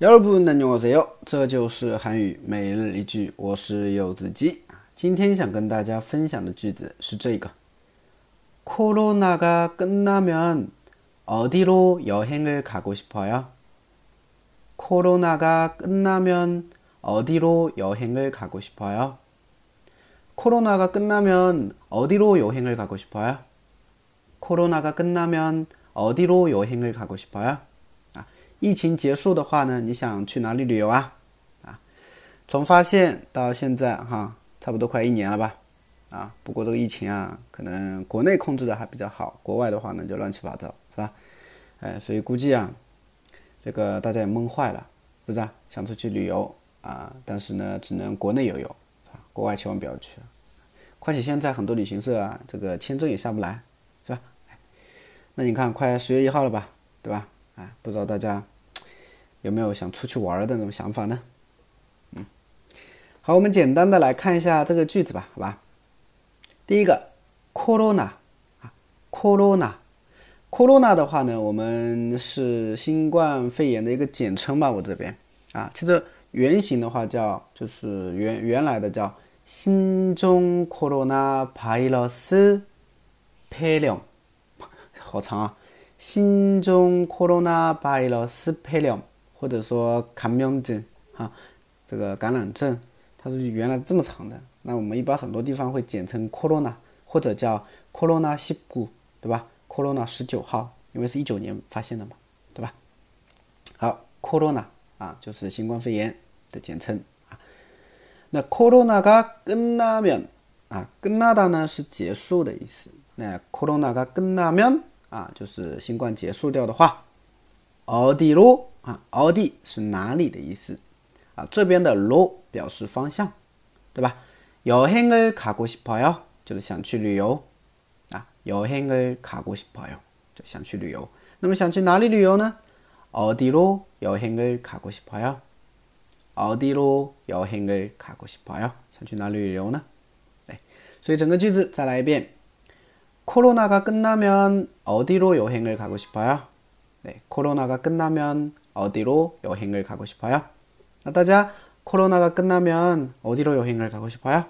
여러분 안녕하세요. 这就是韩语每日一句，我是柚子鸡。今天想跟大家分享的句子是这个：코로나가끝나면어디로여행을가고싶어요코로나가끝나면어디로여행을가고싶어요코로나가끝나면어디로여행을가고싶어요코로나가끝나면어디로여행을가고싶어요 疫情结束的话呢，你想去哪里旅游啊？啊，从发现到现在哈，差不多快一年了吧？啊，不过这个疫情啊，可能国内控制的还比较好，国外的话呢就乱七八糟，是吧？哎，所以估计啊，这个大家也闷坏了，不是啊？想出去旅游啊，但是呢，只能国内游游，是吧？国外千万不要去。况且现在很多旅行社啊，这个签证也下不来，是吧？那你看，快十月一号了吧，对吧？哎，不知道大家有没有想出去玩的那种想法呢？嗯，好，我们简单的来看一下这个句子吧，好吧。第一个，corona 啊，corona，corona 的话呢，我们是新冠肺炎的一个简称吧，我这边。啊，其实原型的话叫就是原原来的叫新中 corona virus p a l i u m 好长啊，新中 corona virus p a l i u m 或者说感染症，哈，这个感染症，它是原来这么长的。那我们一般很多地方会简称 corona，或者叫 corona 十九，对吧？corona 十九号，因为是一九年发现的嘛，对吧？好，corona 啊，就是新冠肺炎的简称啊。那 corona 가끝나 면， 啊，끝나다呢是结束的意思。那 corona 가끝나 면。 啊，就是新冠结束掉的话，어디로 啊，어디是哪里的意思啊？这边的로表示方向，对吧？여행을가고싶어 요， 就是想去旅游啊。여행을가고싶어 요， 就想去旅游。那么想去哪里旅游呢？어디로여행을가고싶어 요？ 어디로여행을가고싶어 요？ 想去哪里旅游呢？哎，所以整个句子再来一遍。 코로나가 끝나면 어디로 여행을 가고 싶어요? 네, 코로나가 끝나면 어디로 여행을 가고 싶어요? 나타자, 코로나가 끝나면 어디로 여행을 가고 싶어요?